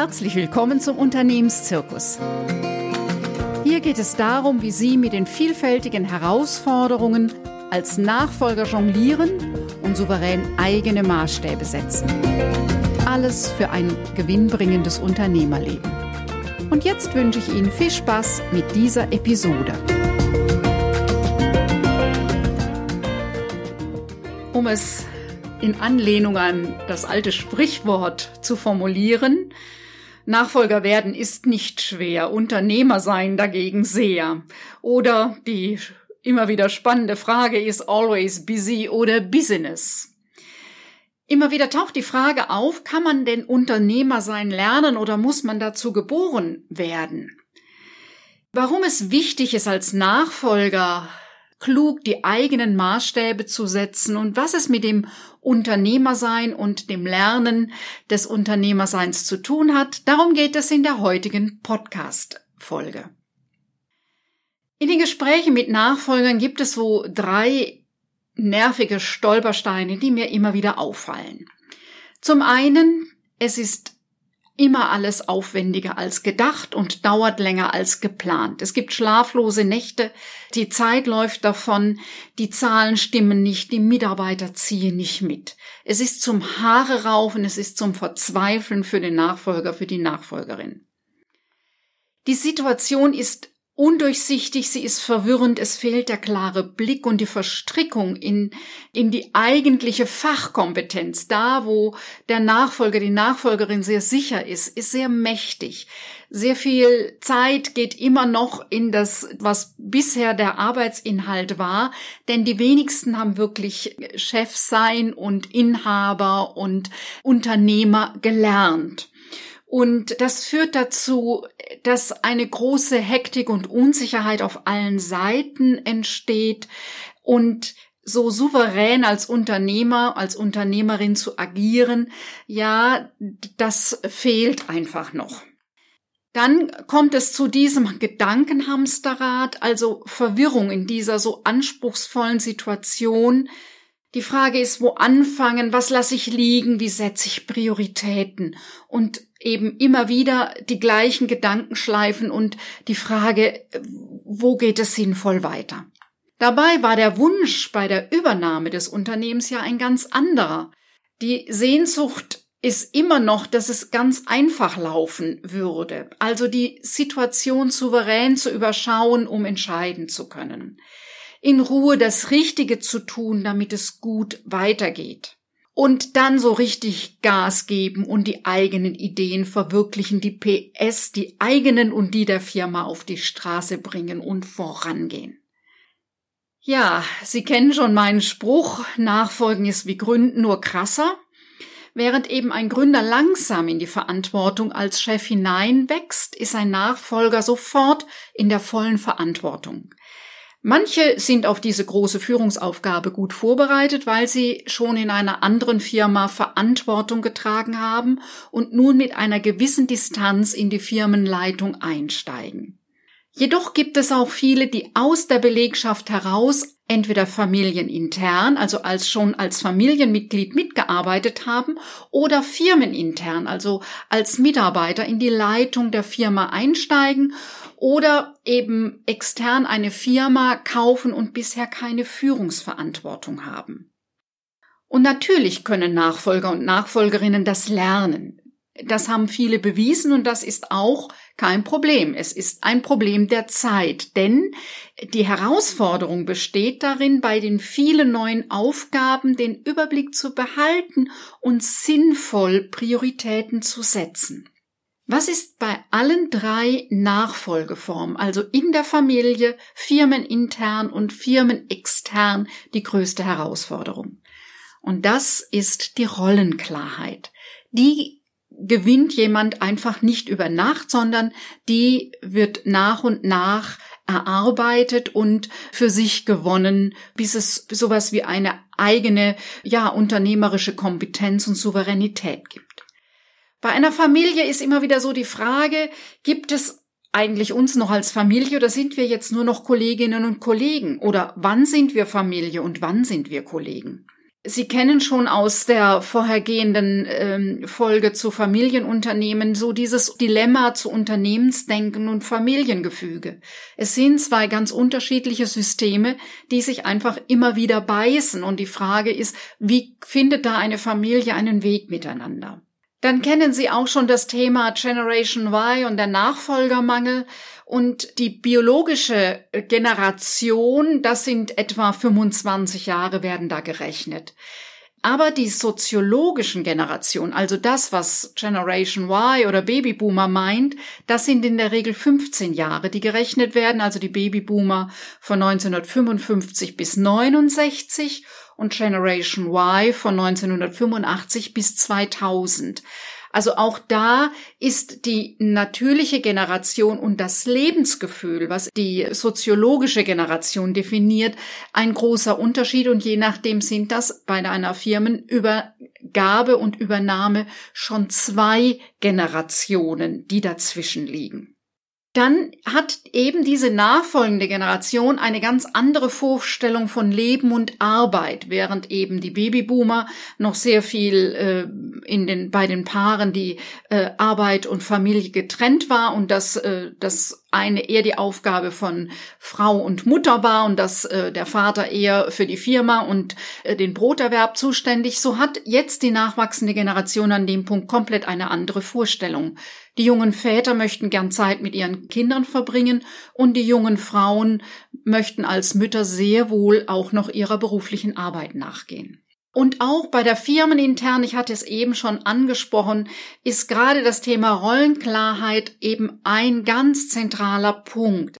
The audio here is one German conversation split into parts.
Herzlich willkommen zum Unternehmenszirkus. Hier geht es darum, wie Sie mit den vielfältigen Herausforderungen als Nachfolger jonglieren und souverän eigene Maßstäbe setzen. Alles für ein gewinnbringendes Unternehmerleben. Und jetzt wünsche ich Ihnen viel Spaß mit dieser Episode. Um es in Anlehnung an das alte Sprichwort zu formulieren, Nachfolger werden ist nicht schwer, Unternehmer sein dagegen sehr. Oder die immer wieder spannende Frage ist always busy oder business. Immer wieder taucht die Frage auf, kann man denn Unternehmer sein lernen oder muss man dazu geboren werden? Warum es wichtig ist, als Nachfolger klug die eigenen Maßstäbe zu setzen und was es mit dem Unternehmersein und dem Lernen des Unternehmerseins zu tun hat, darum geht es in der heutigen Podcast-Folge. In den Gesprächen mit Nachfolgern gibt es so drei nervige Stolpersteine, die mir immer wieder auffallen. Zum einen, es ist immer alles aufwendiger als gedacht und dauert länger als geplant. Es gibt schlaflose Nächte, die Zeit läuft davon, die Zahlen stimmen nicht, die Mitarbeiter ziehen nicht mit. Es ist zum Haare raufen, es ist zum Verzweifeln für den Nachfolger, für die Nachfolgerin. Die Situation ist undurchsichtig, sie ist verwirrend, es fehlt der klare Blick und die Verstrickung in, in die eigentliche Fachkompetenz. Da, wo der Nachfolger, die Nachfolgerin sehr sicher ist, ist sehr mächtig. Sehr viel Zeit geht immer noch in das, was bisher der Arbeitsinhalt war, denn die wenigsten haben wirklich Chef sein und Inhaber und Unternehmer gelernt. Und das führt dazu, dass eine große Hektik und Unsicherheit auf allen Seiten entsteht und so souverän als Unternehmer, als Unternehmerin zu agieren, ja, das fehlt einfach noch. Dann kommt es zu diesem Gedankenhamsterrad, also Verwirrung in dieser so anspruchsvollen Situation, die Frage ist, wo anfangen, was lasse ich liegen, wie setze ich Prioritäten? Und eben immer wieder die gleichen Gedanken schleifen und die Frage, wo geht es sinnvoll weiter. Dabei war der Wunsch bei der Übernahme des Unternehmens ja ein ganz anderer. Die Sehnsucht ist immer noch, dass es ganz einfach laufen würde, also die Situation souverän zu überschauen, um entscheiden zu können in Ruhe das Richtige zu tun, damit es gut weitergeht. Und dann so richtig Gas geben und die eigenen Ideen verwirklichen, die PS, die eigenen und die der Firma auf die Straße bringen und vorangehen. Ja, Sie kennen schon meinen Spruch, Nachfolgen ist wie Gründen nur krasser. Während eben ein Gründer langsam in die Verantwortung als Chef hineinwächst, ist ein Nachfolger sofort in der vollen Verantwortung. Manche sind auf diese große Führungsaufgabe gut vorbereitet, weil sie schon in einer anderen Firma Verantwortung getragen haben und nun mit einer gewissen Distanz in die Firmenleitung einsteigen. Jedoch gibt es auch viele, die aus der Belegschaft heraus entweder familienintern, also als schon als Familienmitglied mitgearbeitet haben, oder firmenintern, also als Mitarbeiter in die Leitung der Firma einsteigen oder eben extern eine Firma kaufen und bisher keine Führungsverantwortung haben. Und natürlich können Nachfolger und Nachfolgerinnen das lernen. Das haben viele bewiesen und das ist auch kein Problem. Es ist ein Problem der Zeit, denn die Herausforderung besteht darin, bei den vielen neuen Aufgaben den Überblick zu behalten und sinnvoll Prioritäten zu setzen. Was ist bei allen drei Nachfolgeformen, also in der Familie, firmenintern und firmenextern, die größte Herausforderung? Und das ist die Rollenklarheit. Die gewinnt jemand einfach nicht über Nacht, sondern die wird nach und nach erarbeitet und für sich gewonnen, bis es sowas wie eine eigene, ja, unternehmerische Kompetenz und Souveränität gibt. Bei einer Familie ist immer wieder so die Frage, gibt es eigentlich uns noch als Familie oder sind wir jetzt nur noch Kolleginnen und Kollegen? Oder wann sind wir Familie und wann sind wir Kollegen? Sie kennen schon aus der vorhergehenden ähm, Folge zu Familienunternehmen so dieses Dilemma zu Unternehmensdenken und Familiengefüge. Es sind zwei ganz unterschiedliche Systeme, die sich einfach immer wieder beißen und die Frage ist, wie findet da eine Familie einen Weg miteinander? Dann kennen Sie auch schon das Thema Generation Y und der Nachfolgermangel und die biologische Generation, das sind etwa 25 Jahre, werden da gerechnet. Aber die soziologischen Generationen, also das, was Generation Y oder Babyboomer meint, das sind in der Regel 15 Jahre, die gerechnet werden, also die Babyboomer von 1955 bis 69 und Generation Y von 1985 bis 2000. Also auch da ist die natürliche Generation und das Lebensgefühl, was die soziologische Generation definiert, ein großer Unterschied und je nachdem sind das bei einer Firmenübergabe und Übernahme schon zwei Generationen, die dazwischen liegen dann hat eben diese nachfolgende Generation eine ganz andere Vorstellung von Leben und Arbeit, während eben die Babyboomer noch sehr viel äh, in den bei den Paaren die äh, Arbeit und Familie getrennt war und dass äh, das eine eher die Aufgabe von Frau und Mutter war und dass äh, der Vater eher für die Firma und äh, den Broterwerb zuständig, so hat jetzt die nachwachsende Generation an dem Punkt komplett eine andere Vorstellung. Die jungen Väter möchten gern Zeit mit ihren Kindern verbringen und die jungen Frauen möchten als Mütter sehr wohl auch noch ihrer beruflichen Arbeit nachgehen. Und auch bei der Firmenintern, ich hatte es eben schon angesprochen, ist gerade das Thema Rollenklarheit eben ein ganz zentraler Punkt.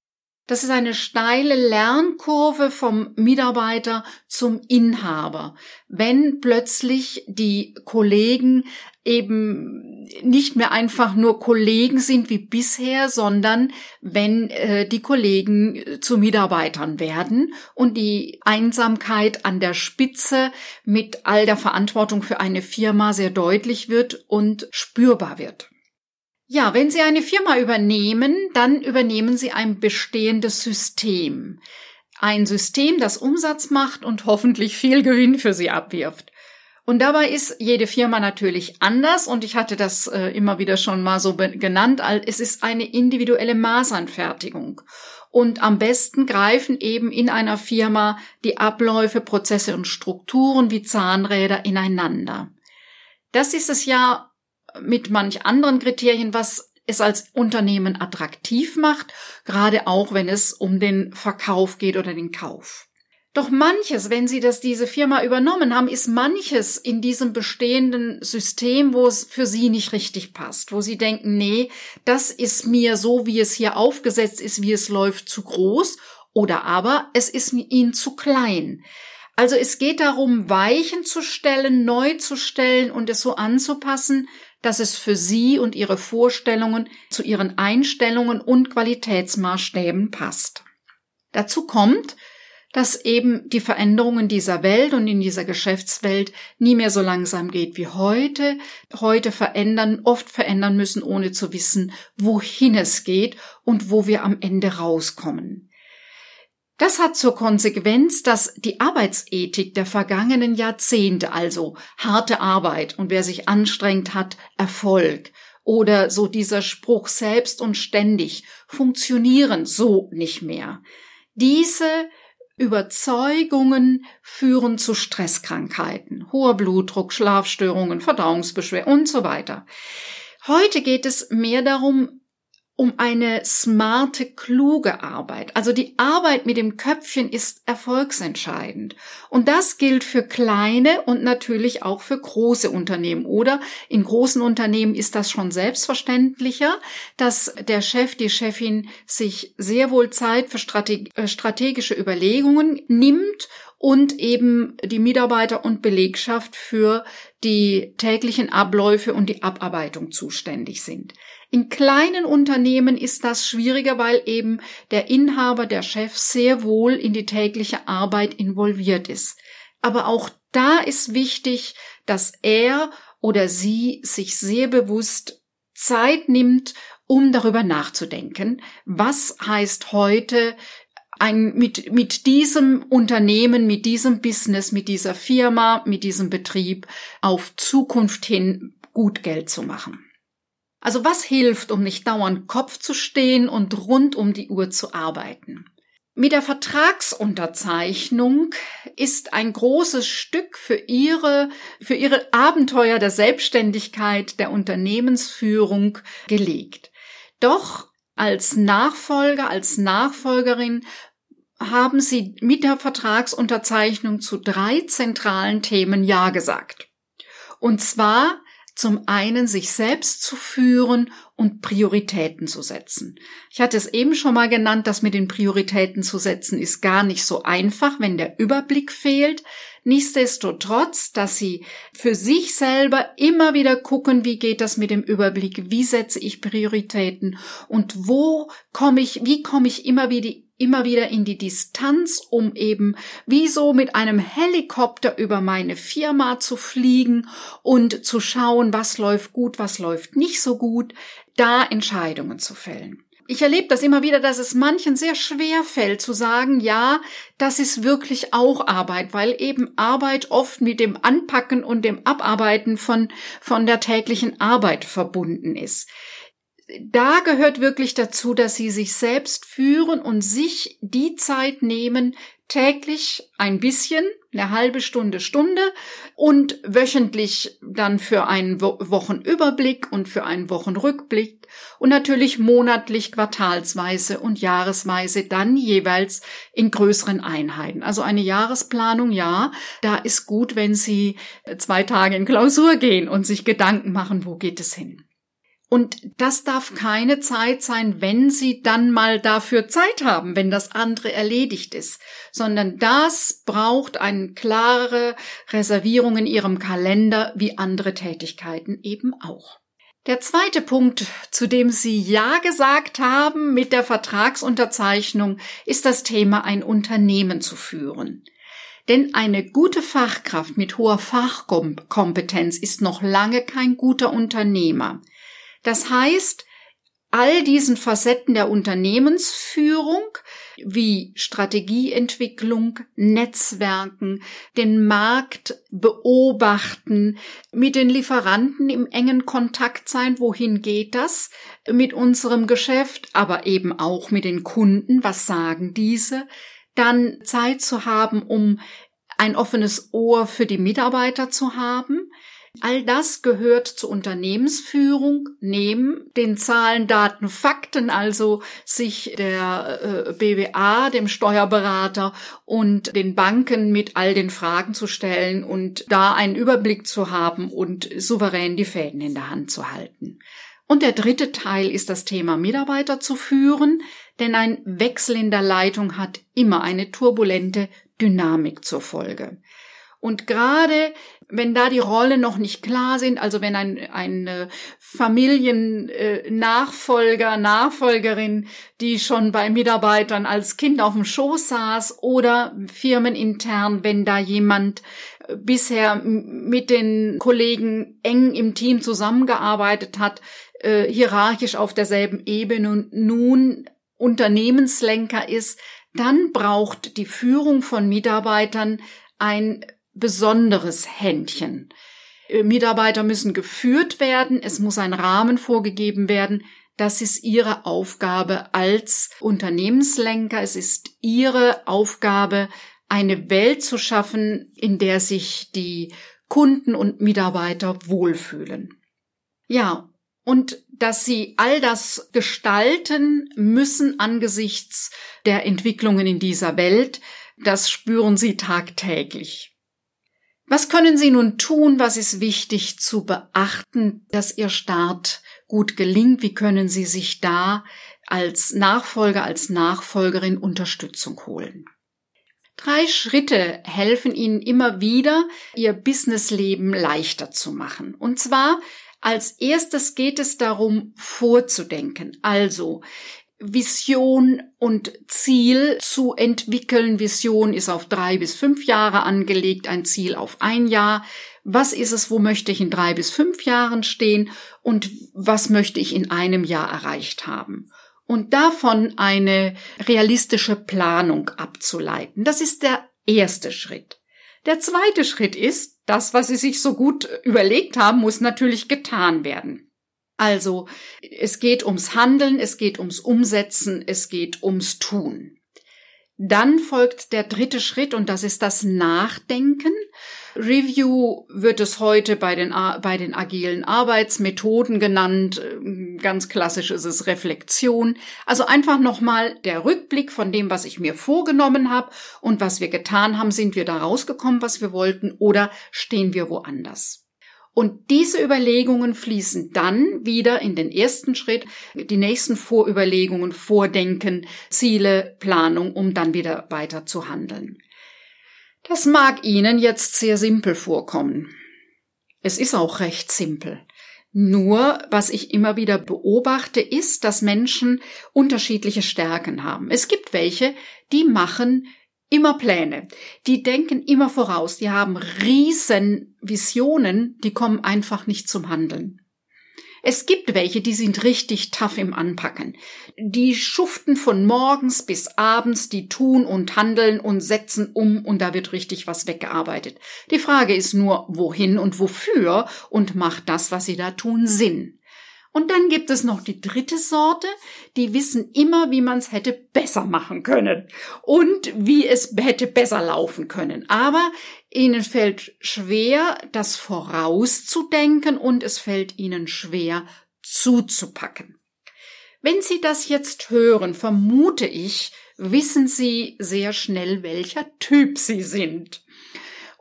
Das ist eine steile Lernkurve vom Mitarbeiter zum Inhaber. Wenn plötzlich die Kollegen eben nicht mehr einfach nur Kollegen sind wie bisher, sondern wenn äh, die Kollegen äh, zu Mitarbeitern werden und die Einsamkeit an der Spitze mit all der Verantwortung für eine Firma sehr deutlich wird und spürbar wird. Ja, wenn Sie eine Firma übernehmen, dann übernehmen Sie ein bestehendes System. Ein System, das Umsatz macht und hoffentlich viel Gewinn für Sie abwirft. Und dabei ist jede Firma natürlich anders und ich hatte das äh, immer wieder schon mal so genannt, es ist eine individuelle Maßanfertigung. Und am besten greifen eben in einer Firma die Abläufe, Prozesse und Strukturen wie Zahnräder ineinander. Das ist es ja mit manch anderen Kriterien, was es als Unternehmen attraktiv macht, gerade auch wenn es um den Verkauf geht oder den Kauf. Doch manches, wenn Sie das diese Firma übernommen haben, ist manches in diesem bestehenden System, wo es für Sie nicht richtig passt, wo Sie denken, nee, das ist mir so, wie es hier aufgesetzt ist, wie es läuft, zu groß oder aber es ist Ihnen zu klein. Also es geht darum, Weichen zu stellen, neu zu stellen und es so anzupassen, dass es für Sie und Ihre Vorstellungen zu Ihren Einstellungen und Qualitätsmaßstäben passt. Dazu kommt, dass eben die Veränderungen dieser Welt und in dieser Geschäftswelt nie mehr so langsam geht wie heute, heute verändern, oft verändern müssen, ohne zu wissen, wohin es geht und wo wir am Ende rauskommen. Das hat zur Konsequenz, dass die Arbeitsethik der vergangenen Jahrzehnte, also harte Arbeit und wer sich anstrengt hat, Erfolg, oder so dieser Spruch selbst und ständig funktionieren so nicht mehr. Diese Überzeugungen führen zu Stresskrankheiten, hoher Blutdruck, Schlafstörungen, Verdauungsbeschwerden und so weiter. Heute geht es mehr darum, um eine smarte, kluge Arbeit. Also die Arbeit mit dem Köpfchen ist erfolgsentscheidend. Und das gilt für kleine und natürlich auch für große Unternehmen. Oder in großen Unternehmen ist das schon selbstverständlicher, dass der Chef, die Chefin sich sehr wohl Zeit für äh, strategische Überlegungen nimmt und eben die Mitarbeiter und Belegschaft für die täglichen Abläufe und die Abarbeitung zuständig sind. In kleinen Unternehmen ist das schwieriger, weil eben der Inhaber, der Chef sehr wohl in die tägliche Arbeit involviert ist. Aber auch da ist wichtig, dass er oder sie sich sehr bewusst Zeit nimmt, um darüber nachzudenken, was heißt heute ein, mit, mit diesem Unternehmen, mit diesem Business, mit dieser Firma, mit diesem Betrieb auf Zukunft hin gut Geld zu machen. Also was hilft, um nicht dauernd Kopf zu stehen und rund um die Uhr zu arbeiten? Mit der Vertragsunterzeichnung ist ein großes Stück für ihre, für ihre Abenteuer der Selbstständigkeit, der Unternehmensführung gelegt. Doch als Nachfolger, als Nachfolgerin haben sie mit der Vertragsunterzeichnung zu drei zentralen Themen Ja gesagt. Und zwar zum einen sich selbst zu führen und Prioritäten zu setzen. Ich hatte es eben schon mal genannt, dass mit den Prioritäten zu setzen ist gar nicht so einfach, wenn der Überblick fehlt. Nichtsdestotrotz, dass sie für sich selber immer wieder gucken, wie geht das mit dem Überblick, wie setze ich Prioritäten und wo komme ich, wie komme ich immer wieder immer wieder in die Distanz, um eben wie so mit einem Helikopter über meine Firma zu fliegen und zu schauen, was läuft gut, was läuft nicht so gut, da Entscheidungen zu fällen. Ich erlebe das immer wieder, dass es manchen sehr schwer fällt zu sagen, ja, das ist wirklich auch Arbeit, weil eben Arbeit oft mit dem Anpacken und dem Abarbeiten von, von der täglichen Arbeit verbunden ist. Da gehört wirklich dazu, dass sie sich selbst führen und sich die Zeit nehmen, täglich ein bisschen, eine halbe Stunde, Stunde und wöchentlich dann für einen Wochenüberblick und für einen Wochenrückblick und natürlich monatlich, quartalsweise und jahresweise dann jeweils in größeren Einheiten. Also eine Jahresplanung, ja, da ist gut, wenn Sie zwei Tage in Klausur gehen und sich Gedanken machen, wo geht es hin. Und das darf keine Zeit sein, wenn Sie dann mal dafür Zeit haben, wenn das andere erledigt ist, sondern das braucht eine klare Reservierung in Ihrem Kalender wie andere Tätigkeiten eben auch. Der zweite Punkt, zu dem Sie Ja gesagt haben mit der Vertragsunterzeichnung, ist das Thema, ein Unternehmen zu führen. Denn eine gute Fachkraft mit hoher Fachkompetenz ist noch lange kein guter Unternehmer. Das heißt, all diesen Facetten der Unternehmensführung wie Strategieentwicklung, Netzwerken, den Markt beobachten, mit den Lieferanten im engen Kontakt sein, wohin geht das mit unserem Geschäft, aber eben auch mit den Kunden, was sagen diese, dann Zeit zu haben, um ein offenes Ohr für die Mitarbeiter zu haben, All das gehört zur Unternehmensführung neben den Zahlen, Daten, Fakten, also sich der äh, BWA, dem Steuerberater und den Banken mit all den Fragen zu stellen und da einen Überblick zu haben und souverän die Fäden in der Hand zu halten. Und der dritte Teil ist das Thema Mitarbeiter zu führen, denn ein Wechsel in der Leitung hat immer eine turbulente Dynamik zur Folge. Und gerade wenn da die Rollen noch nicht klar sind, also wenn ein, ein äh, Familiennachfolger, Nachfolgerin, die schon bei Mitarbeitern als Kind auf dem Schoß saß oder firmenintern, wenn da jemand äh, bisher mit den Kollegen eng im Team zusammengearbeitet hat, äh, hierarchisch auf derselben Ebene und nun Unternehmenslenker ist, dann braucht die Führung von Mitarbeitern ein besonderes Händchen. Äh, Mitarbeiter müssen geführt werden, es muss ein Rahmen vorgegeben werden. Das ist ihre Aufgabe als Unternehmenslenker. Es ist ihre Aufgabe, eine Welt zu schaffen, in der sich die Kunden und Mitarbeiter wohlfühlen. Ja, und dass sie all das gestalten müssen angesichts der Entwicklungen in dieser Welt, das spüren sie tagtäglich. Was können Sie nun tun? Was ist wichtig zu beachten, dass Ihr Start gut gelingt? Wie können Sie sich da als Nachfolger, als Nachfolgerin Unterstützung holen? Drei Schritte helfen Ihnen immer wieder, Ihr Businessleben leichter zu machen. Und zwar als erstes geht es darum, vorzudenken. Also, Vision und Ziel zu entwickeln. Vision ist auf drei bis fünf Jahre angelegt, ein Ziel auf ein Jahr. Was ist es, wo möchte ich in drei bis fünf Jahren stehen und was möchte ich in einem Jahr erreicht haben? und davon eine realistische Planung abzuleiten. Das ist der erste Schritt. Der zweite Schritt ist, das, was Sie sich so gut überlegt haben, muss natürlich getan werden. Also, es geht ums Handeln, es geht ums Umsetzen, es geht ums Tun. Dann folgt der dritte Schritt und das ist das Nachdenken. Review wird es heute bei den, bei den agilen Arbeitsmethoden genannt. Ganz klassisch ist es Reflexion. Also einfach nochmal der Rückblick von dem, was ich mir vorgenommen habe und was wir getan haben. Sind wir da rausgekommen, was wir wollten oder stehen wir woanders? Und diese Überlegungen fließen dann wieder in den ersten Schritt, die nächsten Vorüberlegungen, Vordenken, Ziele, Planung, um dann wieder weiter zu handeln. Das mag Ihnen jetzt sehr simpel vorkommen. Es ist auch recht simpel. Nur, was ich immer wieder beobachte, ist, dass Menschen unterschiedliche Stärken haben. Es gibt welche, die machen immer Pläne. Die denken immer voraus. Die haben riesen Visionen, die kommen einfach nicht zum Handeln. Es gibt welche, die sind richtig tough im Anpacken. Die schuften von morgens bis abends, die tun und handeln und setzen um und da wird richtig was weggearbeitet. Die Frage ist nur, wohin und wofür und macht das, was sie da tun, Sinn? Und dann gibt es noch die dritte Sorte, die wissen immer, wie man es hätte besser machen können und wie es hätte besser laufen können. Aber ihnen fällt schwer, das vorauszudenken und es fällt ihnen schwer, zuzupacken. Wenn Sie das jetzt hören, vermute ich, wissen Sie sehr schnell, welcher Typ Sie sind.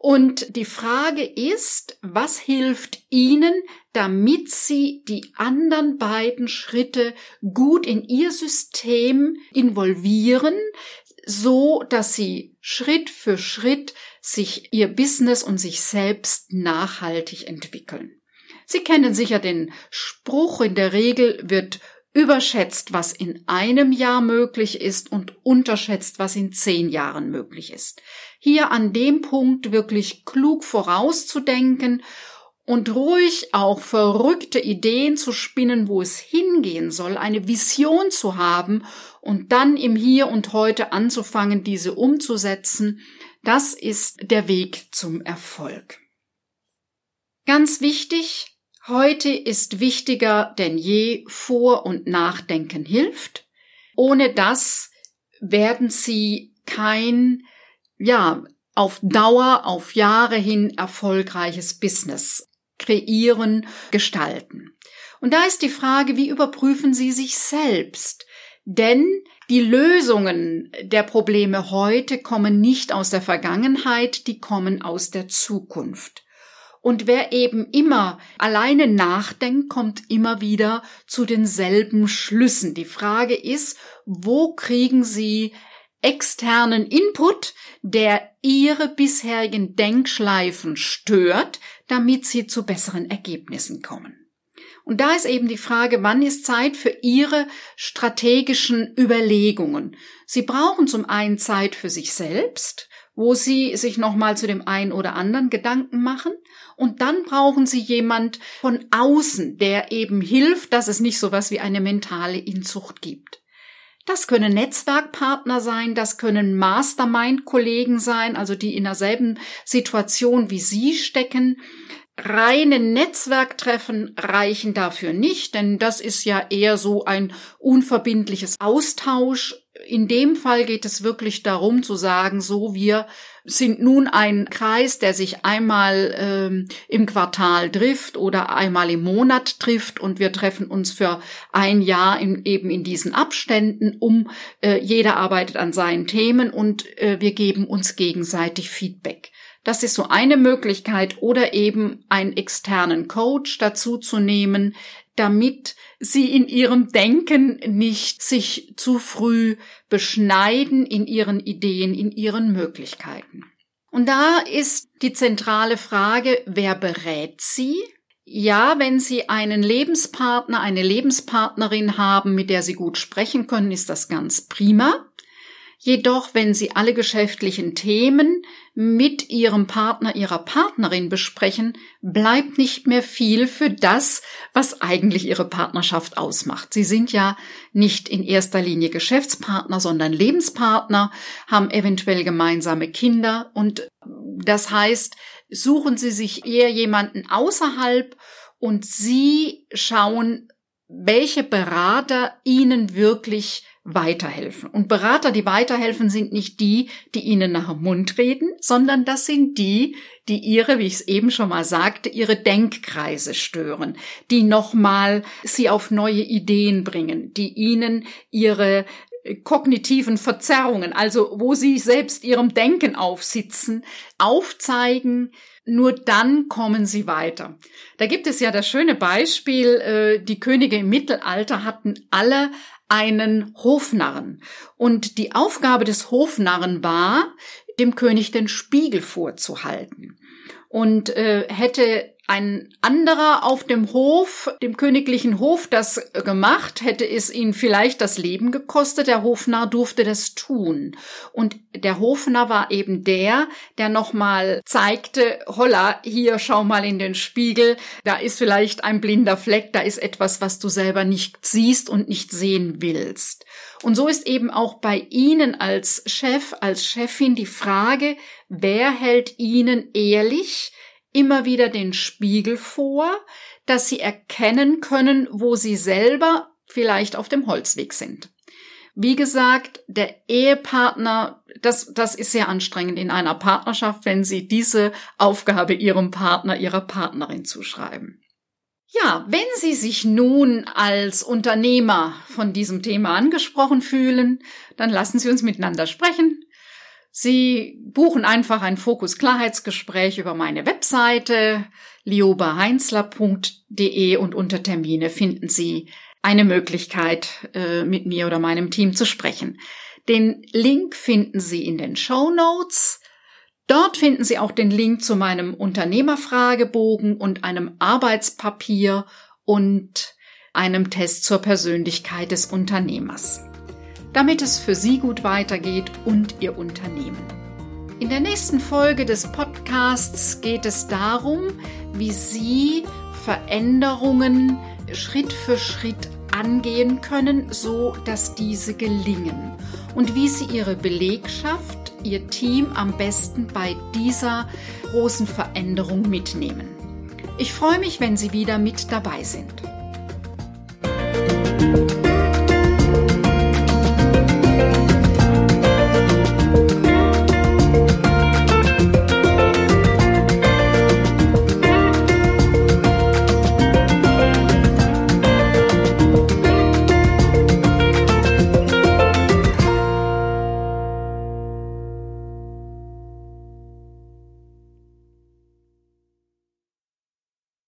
Und die Frage ist, was hilft Ihnen, damit Sie die anderen beiden Schritte gut in Ihr System involvieren, so dass Sie Schritt für Schritt sich Ihr Business und sich selbst nachhaltig entwickeln. Sie kennen sicher den Spruch, in der Regel wird überschätzt, was in einem Jahr möglich ist und unterschätzt, was in zehn Jahren möglich ist. Hier an dem Punkt wirklich klug vorauszudenken und ruhig auch verrückte Ideen zu spinnen, wo es hingehen soll, eine Vision zu haben und dann im Hier und heute anzufangen, diese umzusetzen, das ist der Weg zum Erfolg. Ganz wichtig, Heute ist wichtiger denn je Vor- und Nachdenken hilft. Ohne das werden Sie kein, ja, auf Dauer, auf Jahre hin erfolgreiches Business kreieren, gestalten. Und da ist die Frage, wie überprüfen Sie sich selbst? Denn die Lösungen der Probleme heute kommen nicht aus der Vergangenheit, die kommen aus der Zukunft. Und wer eben immer alleine nachdenkt, kommt immer wieder zu denselben Schlüssen. Die Frage ist, wo kriegen Sie externen Input, der Ihre bisherigen Denkschleifen stört, damit Sie zu besseren Ergebnissen kommen? Und da ist eben die Frage, wann ist Zeit für Ihre strategischen Überlegungen? Sie brauchen zum einen Zeit für sich selbst, wo Sie sich nochmal zu dem einen oder anderen Gedanken machen. Und dann brauchen Sie jemand von außen, der eben hilft, dass es nicht so was wie eine mentale Inzucht gibt. Das können Netzwerkpartner sein, das können Mastermind-Kollegen sein, also die in derselben Situation wie Sie stecken. Reine Netzwerktreffen reichen dafür nicht, denn das ist ja eher so ein unverbindliches Austausch in dem Fall geht es wirklich darum zu sagen, so wir sind nun ein Kreis, der sich einmal ähm, im Quartal trifft oder einmal im Monat trifft und wir treffen uns für ein Jahr in, eben in diesen Abständen, um äh, jeder arbeitet an seinen Themen und äh, wir geben uns gegenseitig Feedback. Das ist so eine Möglichkeit oder eben einen externen Coach dazu zu nehmen, damit sie in ihrem Denken nicht sich zu früh beschneiden in ihren Ideen, in ihren Möglichkeiten. Und da ist die zentrale Frage, wer berät sie? Ja, wenn Sie einen Lebenspartner, eine Lebenspartnerin haben, mit der Sie gut sprechen können, ist das ganz prima. Jedoch, wenn Sie alle geschäftlichen Themen mit Ihrem Partner, Ihrer Partnerin besprechen, bleibt nicht mehr viel für das, was eigentlich Ihre Partnerschaft ausmacht. Sie sind ja nicht in erster Linie Geschäftspartner, sondern Lebenspartner, haben eventuell gemeinsame Kinder und das heißt, suchen Sie sich eher jemanden außerhalb und Sie schauen, welche Berater Ihnen wirklich weiterhelfen. Und Berater, die weiterhelfen, sind nicht die, die ihnen nach dem Mund reden, sondern das sind die, die ihre, wie ich es eben schon mal sagte, ihre Denkkreise stören, die nochmal sie auf neue Ideen bringen, die ihnen ihre kognitiven Verzerrungen, also wo sie selbst ihrem Denken aufsitzen, aufzeigen, nur dann kommen sie weiter. Da gibt es ja das schöne Beispiel, äh, die Könige im Mittelalter hatten alle einen Hofnarren. Und die Aufgabe des Hofnarren war, dem König den Spiegel vorzuhalten. Und äh, hätte ein anderer auf dem Hof, dem königlichen Hof, das gemacht, hätte es ihn vielleicht das Leben gekostet. Der Hofnarr durfte das tun. Und der Hofnarr war eben der, der nochmal zeigte, holla, hier schau mal in den Spiegel, da ist vielleicht ein blinder Fleck, da ist etwas, was du selber nicht siehst und nicht sehen willst. Und so ist eben auch bei Ihnen als Chef, als Chefin die Frage, wer hält Ihnen ehrlich, immer wieder den Spiegel vor, dass sie erkennen können, wo sie selber vielleicht auf dem Holzweg sind. Wie gesagt, der Ehepartner, das, das ist sehr anstrengend in einer Partnerschaft, wenn Sie diese Aufgabe Ihrem Partner, Ihrer Partnerin zuschreiben. Ja, wenn Sie sich nun als Unternehmer von diesem Thema angesprochen fühlen, dann lassen Sie uns miteinander sprechen. Sie buchen einfach ein Fokus-Klarheitsgespräch über meine Webseite liobaheinzler.de und unter Termine finden Sie eine Möglichkeit, äh, mit mir oder meinem Team zu sprechen. Den Link finden Sie in den Show Notes. Dort finden Sie auch den Link zu meinem Unternehmerfragebogen und einem Arbeitspapier und einem Test zur Persönlichkeit des Unternehmers damit es für Sie gut weitergeht und Ihr Unternehmen. In der nächsten Folge des Podcasts geht es darum, wie Sie Veränderungen Schritt für Schritt angehen können, so dass diese gelingen und wie Sie Ihre Belegschaft, Ihr Team am besten bei dieser großen Veränderung mitnehmen. Ich freue mich, wenn Sie wieder mit dabei sind.